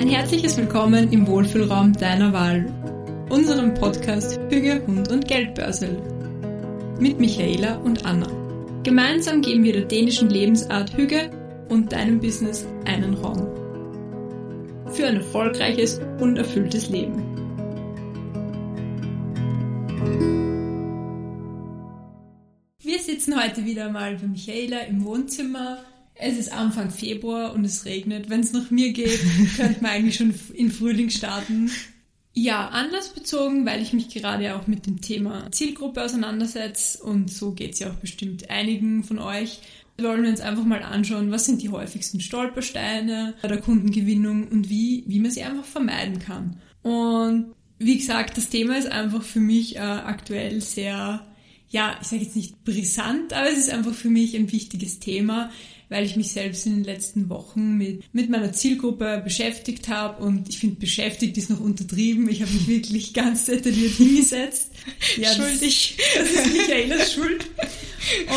Ein herzliches Willkommen im Wohlfühlraum deiner Wahl, unserem Podcast Hüge, Hund und Geldbörsel. Mit Michaela und Anna. Gemeinsam geben wir der dänischen Lebensart Hüge und deinem Business einen Raum. Für ein erfolgreiches und erfülltes Leben. Wir sitzen heute wieder mal bei Michaela im Wohnzimmer es ist Anfang Februar und es regnet. Wenn es nach mir geht, könnte man eigentlich schon in Frühling starten. Ja, anlassbezogen, weil ich mich gerade auch mit dem Thema Zielgruppe auseinandersetze und so geht es ja auch bestimmt einigen von euch. Wollen wir uns einfach mal anschauen, was sind die häufigsten Stolpersteine bei der Kundengewinnung und wie, wie man sie einfach vermeiden kann. Und wie gesagt, das Thema ist einfach für mich äh, aktuell sehr, ja, ich sage jetzt nicht brisant, aber es ist einfach für mich ein wichtiges Thema, weil ich mich selbst in den letzten Wochen mit, mit meiner Zielgruppe beschäftigt habe und ich finde, beschäftigt ist noch untertrieben. Ich habe mich wirklich ganz detailliert hingesetzt. Ja, Schuldig. Das, das ist Michaelas Schuld.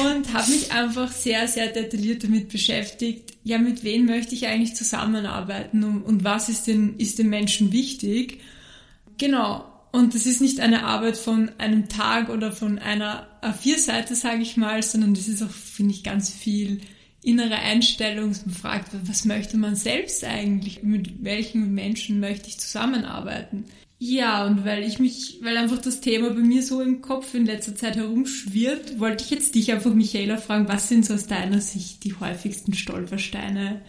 Und habe mich einfach sehr, sehr detailliert damit beschäftigt, ja, mit wem möchte ich eigentlich zusammenarbeiten und, und was ist denn, ist den Menschen wichtig? Genau. Und das ist nicht eine Arbeit von einem Tag oder von einer A4-Seite, sage ich mal, sondern das ist auch, finde ich, ganz viel innere Einstellung, man fragt, was möchte man selbst eigentlich? Mit welchen Menschen möchte ich zusammenarbeiten? Ja, und weil ich mich, weil einfach das Thema bei mir so im Kopf in letzter Zeit herumschwirrt, wollte ich jetzt dich einfach, Michaela, fragen, was sind so aus deiner Sicht die häufigsten Stolpersteine,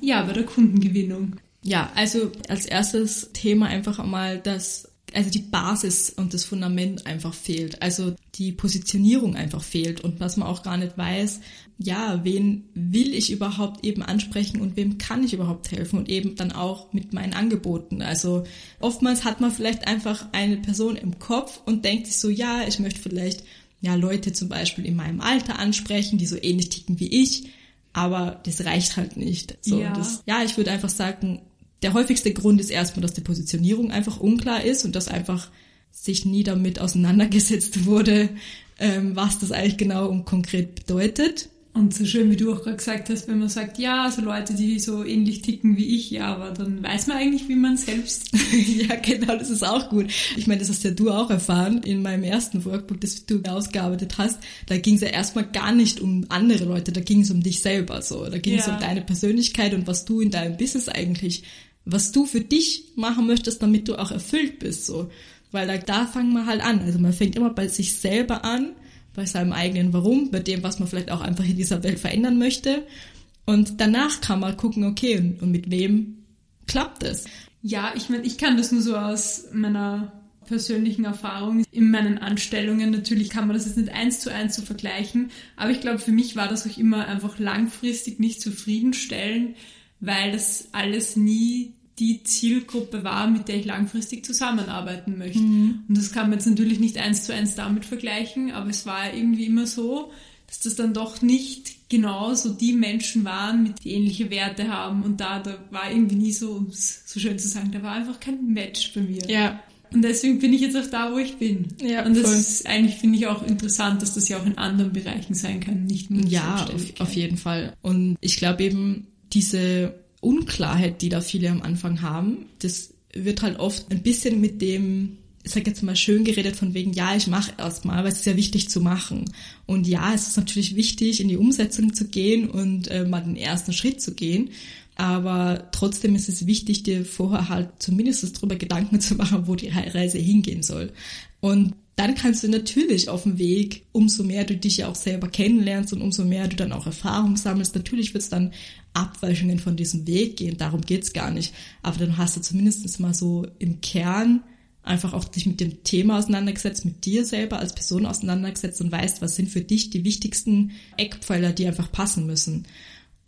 ja, bei der Kundengewinnung? Ja, also als erstes Thema einfach einmal, dass also die Basis und das Fundament einfach fehlt. Also die Positionierung einfach fehlt und was man auch gar nicht weiß, ja, wen will ich überhaupt eben ansprechen und wem kann ich überhaupt helfen und eben dann auch mit meinen Angeboten. Also oftmals hat man vielleicht einfach eine Person im Kopf und denkt sich so, ja, ich möchte vielleicht ja Leute zum Beispiel in meinem Alter ansprechen, die so ähnlich ticken wie ich, aber das reicht halt nicht. So, ja. Das, ja, ich würde einfach sagen, der häufigste Grund ist erstmal, dass die Positionierung einfach unklar ist und dass einfach sich nie damit auseinandergesetzt wurde, ähm, was das eigentlich genau und konkret bedeutet. Und so schön, wie du auch gerade gesagt hast, wenn man sagt, ja, so Leute, die so ähnlich ticken wie ich, ja, aber dann weiß man eigentlich, wie man selbst. ja, genau, das ist auch gut. Ich meine, das hast ja du auch erfahren in meinem ersten Workbook, das du ausgearbeitet hast. Da ging es ja erstmal gar nicht um andere Leute, da ging es um dich selber so. Da ging es ja. um deine Persönlichkeit und was du in deinem Business eigentlich was du für dich machen möchtest, damit du auch erfüllt bist, so. Weil da, da fangen wir halt an. Also man fängt immer bei sich selber an, bei seinem eigenen Warum, bei dem, was man vielleicht auch einfach in dieser Welt verändern möchte. Und danach kann man gucken, okay, und, und mit wem klappt es? Ja, ich meine, ich kann das nur so aus meiner persönlichen Erfahrung in meinen Anstellungen. Natürlich kann man das jetzt nicht eins zu eins so vergleichen, aber ich glaube, für mich war das auch immer einfach langfristig nicht zufriedenstellend, weil das alles nie die Zielgruppe war, mit der ich langfristig zusammenarbeiten möchte. Mhm. Und das kann man jetzt natürlich nicht eins zu eins damit vergleichen, aber es war irgendwie immer so, dass das dann doch nicht genau so die Menschen waren, mit die ähnliche Werte haben. Und da, da war irgendwie nie so, um es so schön zu sagen, da war einfach kein Match bei mir. Ja. Und deswegen bin ich jetzt auch da, wo ich bin. Ja, und das voll. ist eigentlich, finde ich, auch interessant, dass das ja auch in anderen Bereichen sein kann, nicht nur Ja, auf, auf jeden Fall. Und ich glaube eben, diese Unklarheit, die da viele am Anfang haben, das wird halt oft ein bisschen mit dem, ich sag jetzt mal schön geredet von wegen, ja, ich mache erstmal, aber es ist ja wichtig zu machen. Und ja, es ist natürlich wichtig, in die Umsetzung zu gehen und äh, mal den ersten Schritt zu gehen. Aber trotzdem ist es wichtig, dir vorher halt zumindest darüber Gedanken zu machen, wo die Reise hingehen soll. Und dann kannst du natürlich auf dem Weg, umso mehr du dich ja auch selber kennenlernst und umso mehr du dann auch Erfahrung sammelst, natürlich wird es dann Abweichungen von diesem Weg gehen, darum geht's gar nicht. Aber dann hast du zumindest mal so im Kern einfach auch dich mit dem Thema auseinandergesetzt, mit dir selber als Person auseinandergesetzt und weißt, was sind für dich die wichtigsten Eckpfeiler, die einfach passen müssen.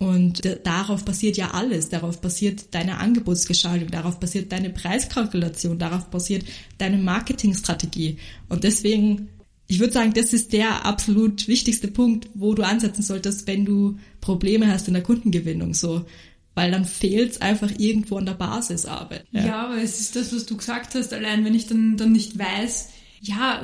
Und darauf basiert ja alles. Darauf basiert deine Angebotsgestaltung, darauf basiert deine Preiskalkulation, darauf basiert deine Marketingstrategie. Und deswegen, ich würde sagen, das ist der absolut wichtigste Punkt, wo du ansetzen solltest, wenn du Probleme hast in der Kundengewinnung, so. Weil dann fehlt es einfach irgendwo an der Basisarbeit. Ja. ja, aber es ist das, was du gesagt hast. Allein wenn ich dann, dann nicht weiß, ja,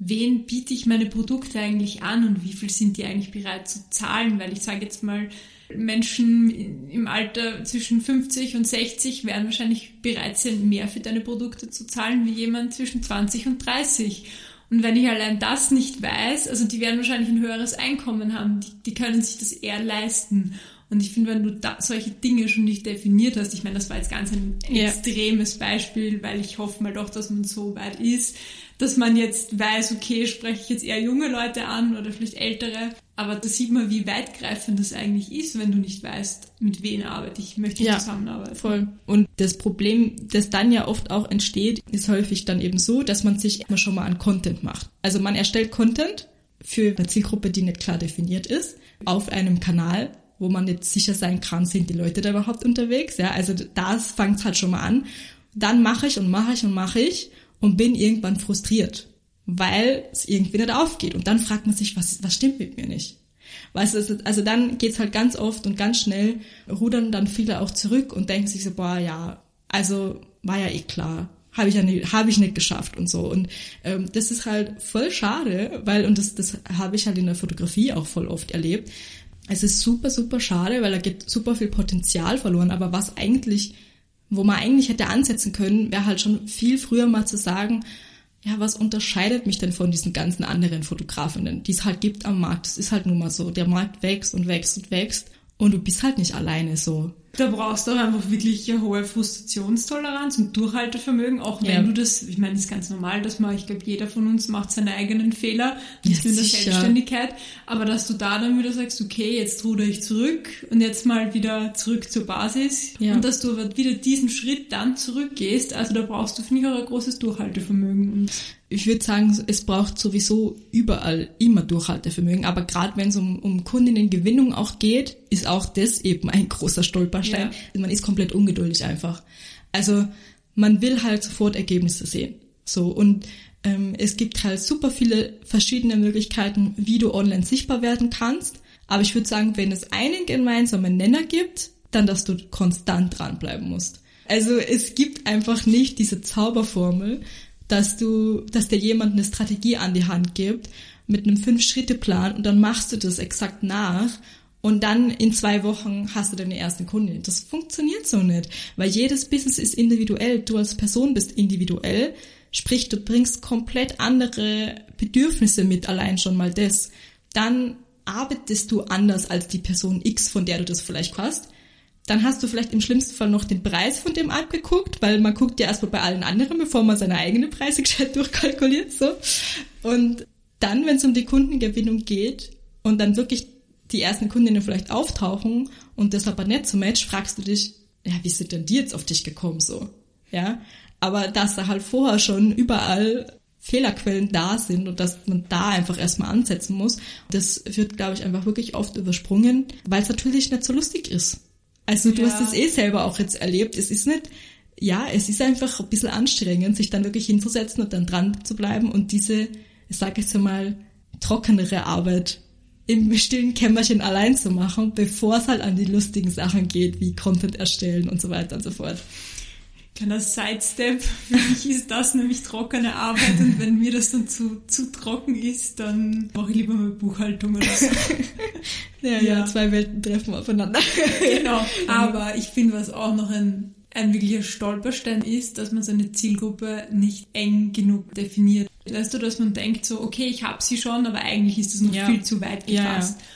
wen biete ich meine Produkte eigentlich an und wie viel sind die eigentlich bereit zu zahlen? Weil ich sage jetzt mal, Menschen im Alter zwischen 50 und 60 werden wahrscheinlich bereit sein, mehr für deine Produkte zu zahlen, wie jemand zwischen 20 und 30. Und wenn ich allein das nicht weiß, also die werden wahrscheinlich ein höheres Einkommen haben, die, die können sich das eher leisten. Und ich finde, wenn du da solche Dinge schon nicht definiert hast, ich meine, das war jetzt ganz ein ja. extremes Beispiel, weil ich hoffe mal doch, dass man so weit ist, dass man jetzt weiß, okay, spreche ich jetzt eher junge Leute an oder vielleicht ältere. Aber da sieht man, wie weitgreifend das eigentlich ist, wenn du nicht weißt, mit wem arbeite ich, möchte ich ja, zusammenarbeiten. Voll. Und das Problem, das dann ja oft auch entsteht, ist häufig dann eben so, dass man sich immer schon mal an Content macht. Also man erstellt Content für eine Zielgruppe, die nicht klar definiert ist, auf einem Kanal, wo man nicht sicher sein kann, sind die Leute da überhaupt unterwegs. Ja, also das fängt halt schon mal an. Dann mache ich und mache ich und mache ich und bin irgendwann frustriert, weil es irgendwie nicht aufgeht. Und dann fragt man sich, was, was stimmt mit mir nicht? Weißt du, also dann geht's halt ganz oft und ganz schnell, rudern dann viele auch zurück und denken sich so, boah, ja, also war ja eh klar, habe ich ja nicht, habe ich nicht geschafft und so. Und ähm, das ist halt voll schade, weil, und das, das habe ich halt in der Fotografie auch voll oft erlebt. Es ist super, super schade, weil da geht super viel Potenzial verloren. Aber was eigentlich wo man eigentlich hätte ansetzen können, wäre halt schon viel früher mal zu sagen, ja, was unterscheidet mich denn von diesen ganzen anderen Fotografinnen, die es halt gibt am Markt? Das ist halt nun mal so. Der Markt wächst und wächst und wächst und du bist halt nicht alleine so. Da brauchst du auch einfach wirklich eine hohe Frustrationstoleranz und Durchhaltevermögen, auch wenn ja. du das, ich meine, das ist ganz normal, dass man, ich glaube, jeder von uns macht seine eigenen Fehler, nicht ja, in der. Selbstständigkeit, aber dass du da dann wieder sagst, okay, jetzt ruder ich zurück und jetzt mal wieder zurück zur Basis ja. und dass du aber wieder diesen Schritt dann zurückgehst, also da brauchst du, finde ich, auch ein großes Durchhaltevermögen. Ich würde sagen, es braucht sowieso überall immer Durchhaltevermögen, aber gerade wenn es um, um Kundinnengewinnung auch geht, ist auch das eben ein großer Stolperstein. Ja. Man ist komplett ungeduldig einfach. Also man will halt sofort Ergebnisse sehen. So und ähm, es gibt halt super viele verschiedene Möglichkeiten, wie du online sichtbar werden kannst. Aber ich würde sagen, wenn es einen gemeinsamen Nenner gibt, dann, dass du konstant dranbleiben musst. Also es gibt einfach nicht diese Zauberformel, dass du, dass dir jemand eine Strategie an die Hand gibt mit einem Fünf-Schritte-Plan und dann machst du das exakt nach und dann in zwei Wochen hast du deine erste Kundin. Das funktioniert so nicht, weil jedes Business ist individuell. Du als Person bist individuell, sprich du bringst komplett andere Bedürfnisse mit, allein schon mal das. Dann arbeitest du anders als die Person X, von der du das vielleicht hast. Dann hast du vielleicht im schlimmsten Fall noch den Preis von dem abgeguckt, weil man guckt ja erstmal bei allen anderen, bevor man seine eigene Preise gescheit durchkalkuliert, so. Und dann, wenn es um die Kundengewinnung geht und dann wirklich die ersten Kundinnen vielleicht auftauchen und das aber nicht so match, fragst du dich, ja, wie sind denn die jetzt auf dich gekommen, so? Ja. Aber dass da halt vorher schon überall Fehlerquellen da sind und dass man da einfach erstmal ansetzen muss, das wird, glaube ich, einfach wirklich oft übersprungen, weil es natürlich nicht so lustig ist. Also du ja. hast es eh selber auch jetzt erlebt. Es ist nicht, ja, es ist einfach ein bisschen anstrengend, sich dann wirklich hinzusetzen und dann dran zu bleiben und diese, ich sage jetzt mal, trockenere Arbeit im stillen Kämmerchen allein zu machen, bevor es halt an die lustigen Sachen geht, wie Content erstellen und so weiter und so fort. Kleiner Sidestep, für mich ist das nämlich trockene Arbeit und wenn mir das dann zu, zu trocken ist, dann mache ich lieber mal Buchhaltung oder so. ja, ja, ja, zwei Welten treffen aufeinander. genau, aber ich finde, was auch noch ein, ein wirklicher Stolperstein ist, dass man seine Zielgruppe nicht eng genug definiert. Weißt du, dass man denkt so, okay, ich habe sie schon, aber eigentlich ist das noch ja. viel zu weit gefasst. Ja,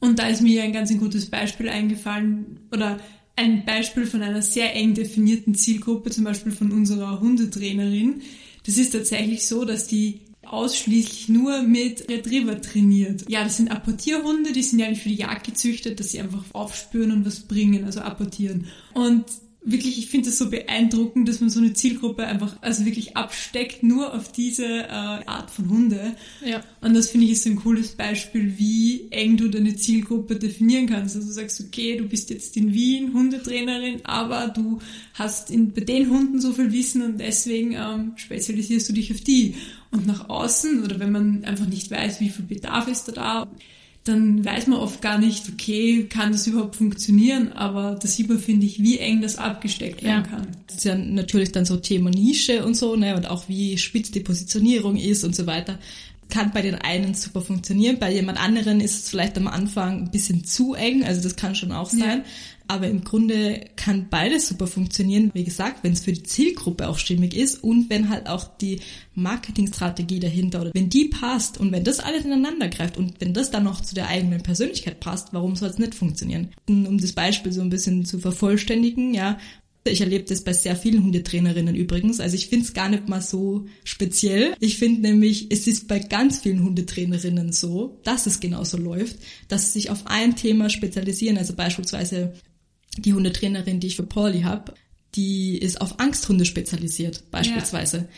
und da ist mir ein ganz ein gutes Beispiel eingefallen, oder ein Beispiel von einer sehr eng definierten Zielgruppe, zum Beispiel von unserer Hundetrainerin. Das ist tatsächlich so, dass die ausschließlich nur mit Retriever trainiert. Ja, das sind Apportierhunde, die sind ja eigentlich für die Jagd gezüchtet, dass sie einfach aufspüren und was bringen, also apportieren. Und wirklich, ich finde es so beeindruckend, dass man so eine Zielgruppe einfach, also wirklich absteckt, nur auf diese äh, Art von Hunde. Ja. Und das finde ich ist so ein cooles Beispiel, wie eng du deine Zielgruppe definieren kannst. Also du sagst, okay, du bist jetzt in Wien Hundetrainerin, aber du hast in, bei den Hunden so viel Wissen und deswegen ähm, spezialisierst du dich auf die. Und nach außen, oder wenn man einfach nicht weiß, wie viel Bedarf ist da da, dann weiß man oft gar nicht, okay, kann das überhaupt funktionieren, aber da sieht man, finde ich, wie eng das abgesteckt werden Ja. kann. Das ist ja natürlich dann so Thema Nische und so, ne, und auch wie spitz die Positionierung ist und so weiter. Kann bei den einen super funktionieren, bei jemand anderen ist es vielleicht am Anfang ein bisschen zu eng, also das kann schon auch sein. Ja. Aber im Grunde kann beides super funktionieren, wie gesagt, wenn es für die Zielgruppe auch stimmig ist und wenn halt auch die Marketingstrategie dahinter oder wenn die passt und wenn das alles ineinander greift und wenn das dann noch zu der eigenen Persönlichkeit passt, warum soll es nicht funktionieren? Um das Beispiel so ein bisschen zu vervollständigen, ja, ich erlebe das bei sehr vielen Hundetrainerinnen übrigens. Also ich finde es gar nicht mal so speziell. Ich finde nämlich, es ist bei ganz vielen Hundetrainerinnen so, dass es genauso läuft, dass sie sich auf ein Thema spezialisieren. Also beispielsweise die Hundetrainerin, die ich für Pauli habe, die ist auf Angsthunde spezialisiert, beispielsweise.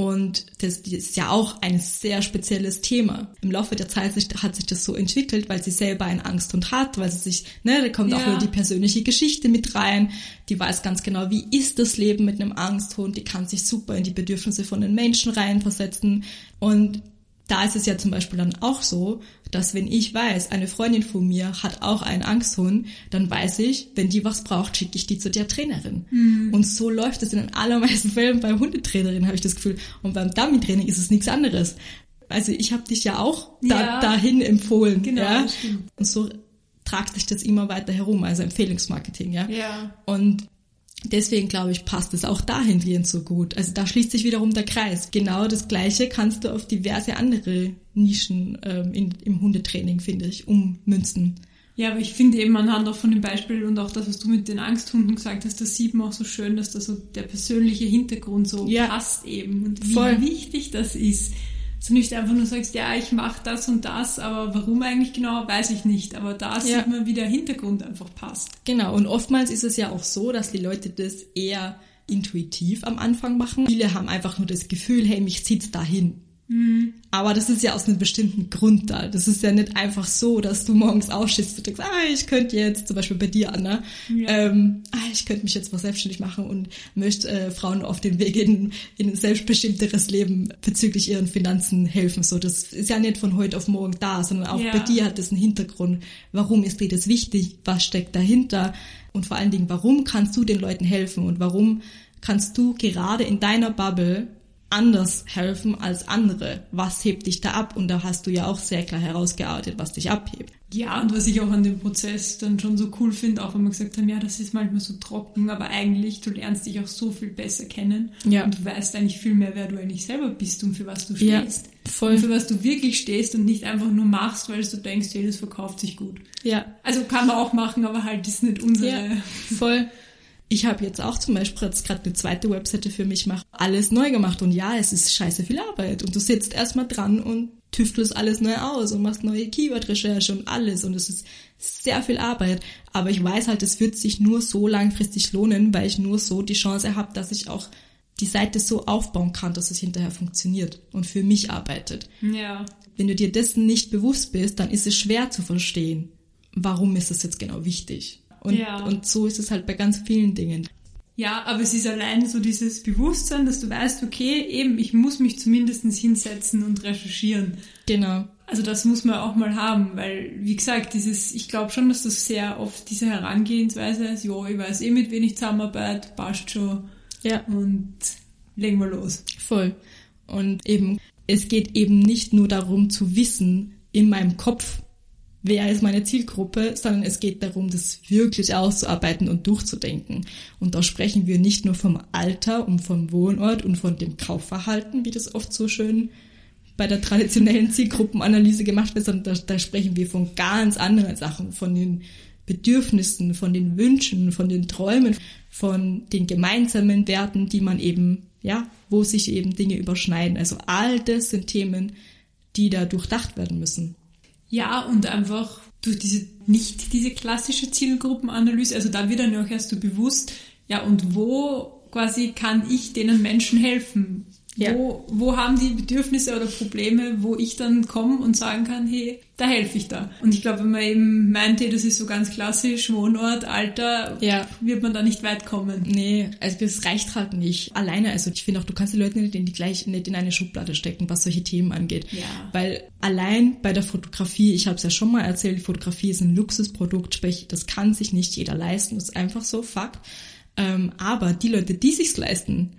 Und das, das ist ja auch ein sehr spezielles Thema. Im Laufe der Zeit hat sich das so entwickelt, weil sie selber einen Angsthund hat, weil sie sich, ne, da kommt auch Ja. wieder die persönliche Geschichte mit rein. Die weiß ganz genau, wie ist das Leben mit einem Angsthund. Die kann sich super in die Bedürfnisse von den Menschen reinversetzen. Und da ist es ja zum Beispiel dann auch so, dass wenn ich weiß, eine Freundin von mir hat auch einen Angsthund, dann weiß ich, wenn die was braucht, schicke ich die zu der Trainerin. Und so läuft es in den allermeisten Fällen bei Hundetrainerinnen, habe ich das Gefühl. Und beim Dummy-Training ist es nichts anderes. Also ich habe dich ja auch da, Ja. dahin empfohlen. Genau, ja? Und so tragt sich das immer weiter herum, also Empfehlungsmarketing, ja. Ja. Und deswegen glaube ich, passt es auch dahingehend so gut. Also da schließt sich wiederum der Kreis. Genau das Gleiche kannst du auf diverse andere Nischen ähm, in, im Hundetraining, finde ich, ummünzen. Ja, aber ich finde eben anhand auch von dem Beispiel und auch das, was du mit den Angsthunden gesagt hast, das sieht man auch so schön, dass da so der persönliche Hintergrund so Ja. passt eben und wie Voll. wichtig das ist. So nicht einfach nur sagst, ja, ich mache das und das, aber warum eigentlich genau, weiß ich nicht. Aber da Ja. sieht man, wie der Hintergrund einfach passt. Genau, und oftmals ist es ja auch so, dass die Leute das eher intuitiv am Anfang machen. Viele haben einfach nur das Gefühl, hey, mich zieht's dahin. Aber das ist ja aus einem bestimmten Grund da. Das ist ja nicht einfach so, dass du morgens aufstehst und denkst, ah, ich könnte jetzt, zum Beispiel bei dir, Anna, Ja. ähm, ah, ich könnte mich jetzt mal selbstständig machen und möchte äh, Frauen auf dem Weg in, in ein selbstbestimmteres Leben bezüglich ihren Finanzen helfen. So, das ist ja nicht von heute auf morgen da, sondern auch Ja. bei dir hat das einen Hintergrund. Warum ist dir das wichtig? Was steckt dahinter? Und vor allen Dingen, warum kannst du den Leuten helfen? Und warum kannst du gerade in deiner Bubble anders helfen als andere? Was hebt dich da ab? Und da hast du ja auch sehr klar herausgearbeitet, was dich abhebt. Ja, und was ich auch an dem Prozess dann schon so cool finde, auch wenn wir gesagt haben, ja, das ist manchmal so trocken, aber eigentlich, du lernst dich auch so viel besser kennen. Ja. Und du weißt eigentlich viel mehr, wer du eigentlich selber bist und für was du Ja, stehst. voll. Und für was du wirklich stehst und nicht einfach nur machst, weil du denkst, hey, das verkauft sich gut. Ja, Also kann man auch machen, aber halt ist nicht unsere. Ja, voll. Ich habe jetzt auch zum Beispiel jetzt gerade eine zweite Webseite für mich gemacht, alles neu gemacht und ja, es ist scheiße viel Arbeit und du sitzt erstmal dran und tüftelst alles neu aus und machst neue Keyword-Recherche und alles und es ist sehr viel Arbeit, aber ich weiß halt, es wird sich nur so langfristig lohnen, weil ich nur so die Chance habe, dass ich auch die Seite so aufbauen kann, dass es hinterher funktioniert und für mich arbeitet. Ja. Wenn du dir dessen nicht bewusst bist, dann ist es schwer zu verstehen, warum ist das jetzt genau wichtig. Und, Ja. und so ist es halt bei ganz vielen Dingen. Ja, aber es ist allein so dieses Bewusstsein, dass du weißt, okay, eben, ich muss mich zumindest hinsetzen und recherchieren. Genau. Also das muss man auch mal haben, weil, wie gesagt, dieses, ich glaube schon, dass das sehr oft diese Herangehensweise ist, jo, ich weiß eh, mit wem ich zusammenarbeite, passt schon Ja, und legen wir los. voll. Und eben, es geht eben nicht nur darum zu wissen, in meinem Kopf, wer ist meine Zielgruppe, sondern es geht darum, das wirklich auszuarbeiten und durchzudenken. Und da sprechen wir nicht nur vom Alter und vom Wohnort und von dem Kaufverhalten, wie das oft so schön bei der traditionellen Zielgruppenanalyse gemacht wird, sondern da, da sprechen wir von ganz anderen Sachen, von den Bedürfnissen, von den Wünschen, von den Träumen, von den gemeinsamen Werten, die man eben, ja, wo sich eben Dinge überschneiden. Also all das sind Themen, die da durchdacht werden müssen. Ja, und einfach durch diese, nicht diese klassische Zielgruppenanalyse, also da wird dann auch erst so bewusst, ja, und wo quasi kann ich denen Menschen helfen? Ja. Wo, wo haben die Bedürfnisse oder Probleme, wo ich dann komme und sagen kann, hey, da helfe ich da. Und ich glaube, wenn man eben meint, hey, das ist so ganz klassisch, Wohnort, Alter, Ja. wird man da nicht weit kommen. Nee, also das reicht halt nicht. Alleine, also ich finde auch, du kannst die Leute nicht in die gleich, nicht in eine Schublade stecken, was solche Themen angeht. Ja. Weil allein bei der Fotografie, ich habe es ja schon mal erzählt, die Fotografie ist ein Luxusprodukt, sprich, das kann sich nicht jeder leisten, das ist einfach so Fakt. Ähm, aber die Leute, die sich's leisten,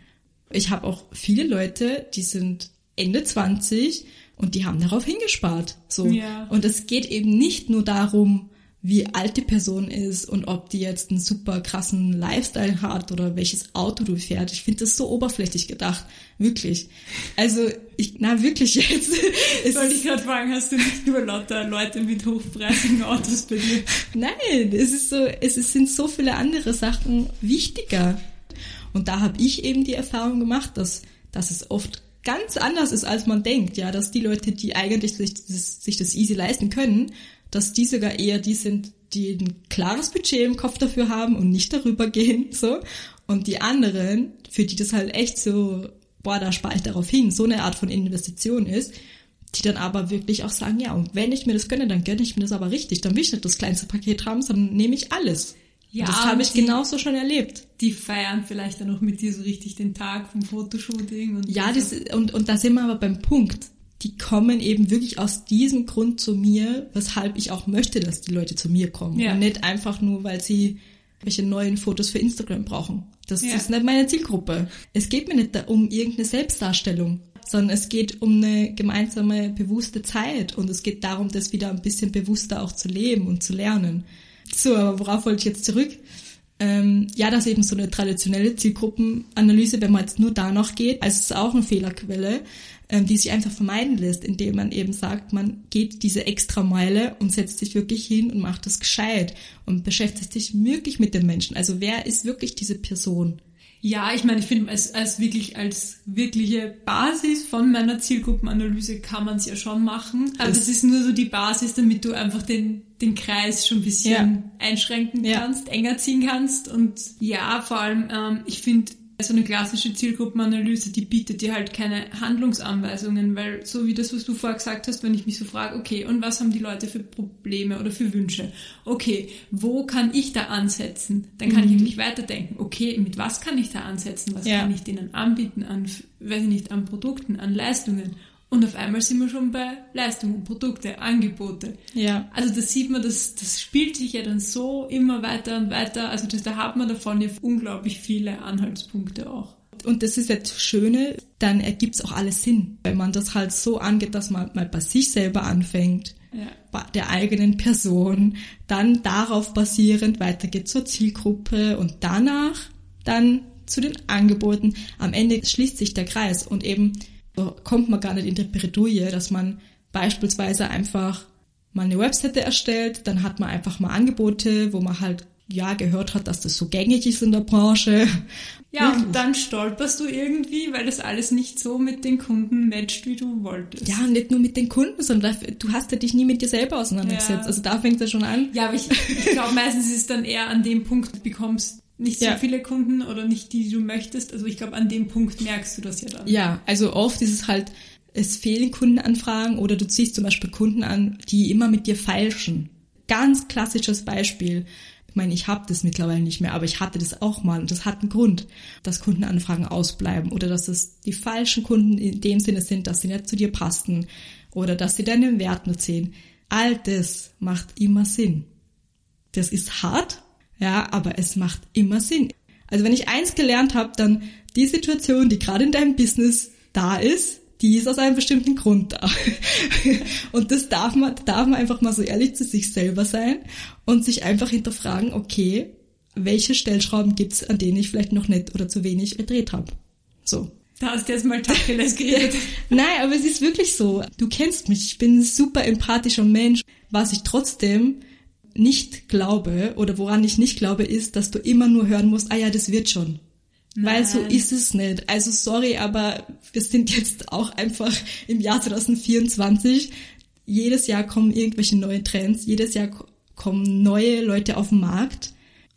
ich habe auch viele Leute, die sind Ende 20 und die haben darauf hingespart. So. Ja. Und es geht eben nicht nur darum, wie alt die Person ist und ob die jetzt einen super krassen Lifestyle hat oder welches Auto du fährt. Ich finde das so oberflächlich gedacht. Wirklich. Also, ich, na wirklich jetzt. Es Wollte ich gerade fragen, hast du nicht nur lauter Leute mit hochpreisigen Autos bei dir? nein, es ist so, es sind so viele andere Sachen wichtiger. Und da habe ich eben die Erfahrung gemacht, dass, dass es oft ganz anders ist, als man denkt. Ja, dass die Leute, die eigentlich sich das, sich das easy leisten können, dass die sogar eher die sind, die ein klares Budget im Kopf dafür haben und nicht darüber gehen, so. Und die anderen, für die das halt echt so, boah, da spare ich darauf hin, so eine Art von Investition ist, die dann aber wirklich auch sagen, ja, und wenn ich mir das gönne, dann gönne ich mir das aber richtig. Dann will ich nicht das kleinste Paket haben, sondern nehme ich alles. Ja, das habe ich die- genauso schon erlebt. Die feiern vielleicht dann auch mit dir so richtig den Tag vom Fotoshooting und Ja, das, und, und da sind wir aber beim Punkt. Die kommen eben wirklich aus diesem Grund zu mir, weshalb ich auch möchte, dass die Leute zu mir kommen. Ja. Und nicht einfach nur, weil sie welche neuen Fotos für Instagram brauchen. Das Ja. ist nicht meine Zielgruppe. Es geht mir nicht um irgendeine Selbstdarstellung, sondern es geht um eine gemeinsame, bewusste Zeit und es geht darum, das wieder ein bisschen bewusster auch zu leben und zu lernen. So, aber worauf wollte ich jetzt zurück? Ähm, ja, dass eben so eine traditionelle Zielgruppenanalyse, wenn man jetzt nur danach geht, also es ist auch eine Fehlerquelle, ähm, die sich einfach vermeiden lässt, indem man eben sagt, man geht diese extra Meile und setzt sich wirklich hin und macht das gescheit und beschäftigt sich wirklich mit den Menschen. Also wer ist wirklich diese Person? Ja, ich meine, ich finde, als, als wirklich, als wirkliche Basis von meiner Zielgruppenanalyse kann man es ja schon machen. Aber Das- das ist nur so die Basis, damit du einfach den, den Kreis schon ein bisschen Ja. einschränken Ja. kannst, enger ziehen kannst. Und ja, vor allem, ähm, ich finde, so eine klassische Zielgruppenanalyse, die bietet dir halt keine Handlungsanweisungen, weil so wie das, was du vorher gesagt hast, wenn ich mich so frage, okay, und was haben die Leute für Probleme oder für Wünsche? Okay, wo kann ich da ansetzen? Dann kann ich eigentlich weiterdenken, okay, mit was kann ich da ansetzen? Was Ja. kann ich denen anbieten an, weiß ich nicht, an Produkten, an Leistungen? Und auf einmal sind wir schon bei Leistungen, Produkte, Angebote. Ja. Also das sieht man, das, das spielt sich ja dann so immer weiter und weiter. Also das, da hat man davon ja unglaublich viele Anhaltspunkte auch. Und das ist ja das Schöne, dann ergibt es auch alles Sinn, wenn man das halt so angeht, dass man mal bei sich selber anfängt, Ja. bei der eigenen Person, dann darauf basierend weitergeht zur Zielgruppe und danach dann zu den Angeboten. Am Ende schließt sich der Kreis und eben so kommt man gar nicht in die Bredouille, dass man beispielsweise einfach mal eine Webseite erstellt, dann hat man einfach mal Angebote, wo man halt ja gehört hat, dass das so gängig ist in der Branche. Ja, und dann stolperst du irgendwie, weil das alles nicht so mit den Kunden matcht, wie du wolltest. Ja, und nicht nur mit den Kunden, sondern du hast ja dich nie mit dir selber auseinandergesetzt. Ja. Also da fängt es ja schon an. Ja, aber ich, ich glaube meistens ist es dann eher an dem Punkt, du bekommst nicht so Ja. viele Kunden oder nicht die, die du möchtest. Also ich glaube, an dem Punkt merkst du das ja dann. Ja, also oft ist es halt, es fehlen Kundenanfragen oder du ziehst zum Beispiel Kunden an, die immer mit dir feilschen. Ganz klassisches Beispiel. Ich meine, ich habe das mittlerweile nicht mehr, aber ich hatte das auch mal und das hat einen Grund, dass Kundenanfragen ausbleiben oder dass es die falschen Kunden in dem Sinne sind, dass sie nicht zu dir passen oder dass sie deinen Wert nicht sehen. All das macht immer Sinn. Das ist hart, ja, aber es macht immer Sinn. Also wenn ich eins gelernt habe, dann die Situation, die gerade in deinem Business da ist, die ist aus einem bestimmten Grund da. Und das darf man, darf man einfach mal so ehrlich zu sich selber sein und sich einfach hinterfragen, okay, welche Stellschrauben gibt's, an denen ich vielleicht noch nicht oder zu wenig gedreht habe. So. Da hast du jetzt mal Tacheles geredet. Nein, aber es ist wirklich so. Du kennst mich. Ich bin ein super empathischer Mensch. Was ich trotzdem nicht glaube oder woran ich nicht glaube, ist, dass du immer nur hören musst, ah ja, das wird schon. Weil so Nein. ist es nicht. Also sorry, aber wir sind jetzt auch einfach im Jahr 2024. Jedes Jahr kommen irgendwelche neue Trends, jedes Jahr ko- kommen neue Leute auf den Markt.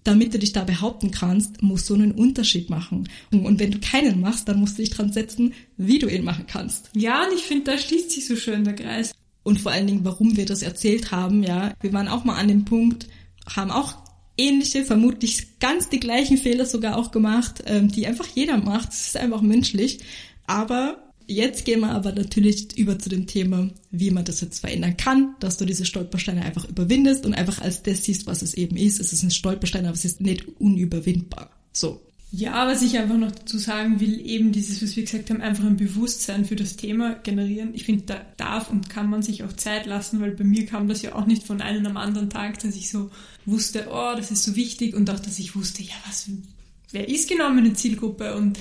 damit du dich da behaupten kannst, musst du einen Unterschied machen. Und wenn du keinen machst, dann musst du dich dran setzen, wie du ihn machen kannst. Ja, und ich finde, da schließt sich so schön der Kreis. Und vor allen Dingen, warum wir das erzählt haben, ja. Wir waren auch mal an dem Punkt, haben auch ähnliche, vermutlich ganz die gleichen Fehler sogar auch gemacht, ähm, die einfach jeder macht. Es ist einfach menschlich. Aber Jetzt gehen wir aber natürlich über zu dem Thema, wie man das jetzt verändern kann, dass du diese Stolpersteine einfach überwindest und einfach als das siehst, was es eben ist. Es ist ein Stolperstein, aber es ist nicht unüberwindbar. So. Ja, was ich einfach noch dazu sagen will, eben dieses, was wir gesagt haben, einfach ein Bewusstsein für das Thema generieren. Ich finde, da darf und kann man sich auch Zeit lassen, weil bei mir kam das ja auch nicht von einem am anderen Tag, dass ich so wusste, oh, das ist so wichtig und auch, dass ich wusste, ja, was, wer ist genau meine Zielgruppe und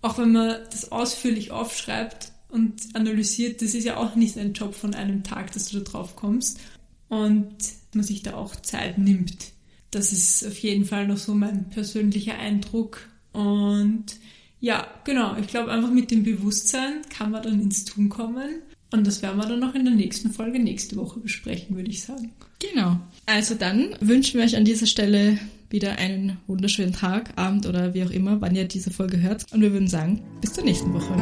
auch wenn man das ausführlich aufschreibt und analysiert, das ist ja auch nicht ein Job von einem Tag, dass du da drauf kommst und man sich da auch Zeit nimmt. Das ist auf jeden Fall noch so mein persönlicher Eindruck und ja, genau, ich glaube einfach mit dem Bewusstsein kann man dann ins Tun kommen und das werden wir dann noch in der nächsten Folge nächste Woche besprechen, würde ich sagen. Genau. Also dann wünschen wir euch an dieser Stelle wieder einen wunderschönen Tag, Abend oder wie auch immer, wann ihr diese Folge hört. Und wir würden sagen, bis zur nächsten Woche.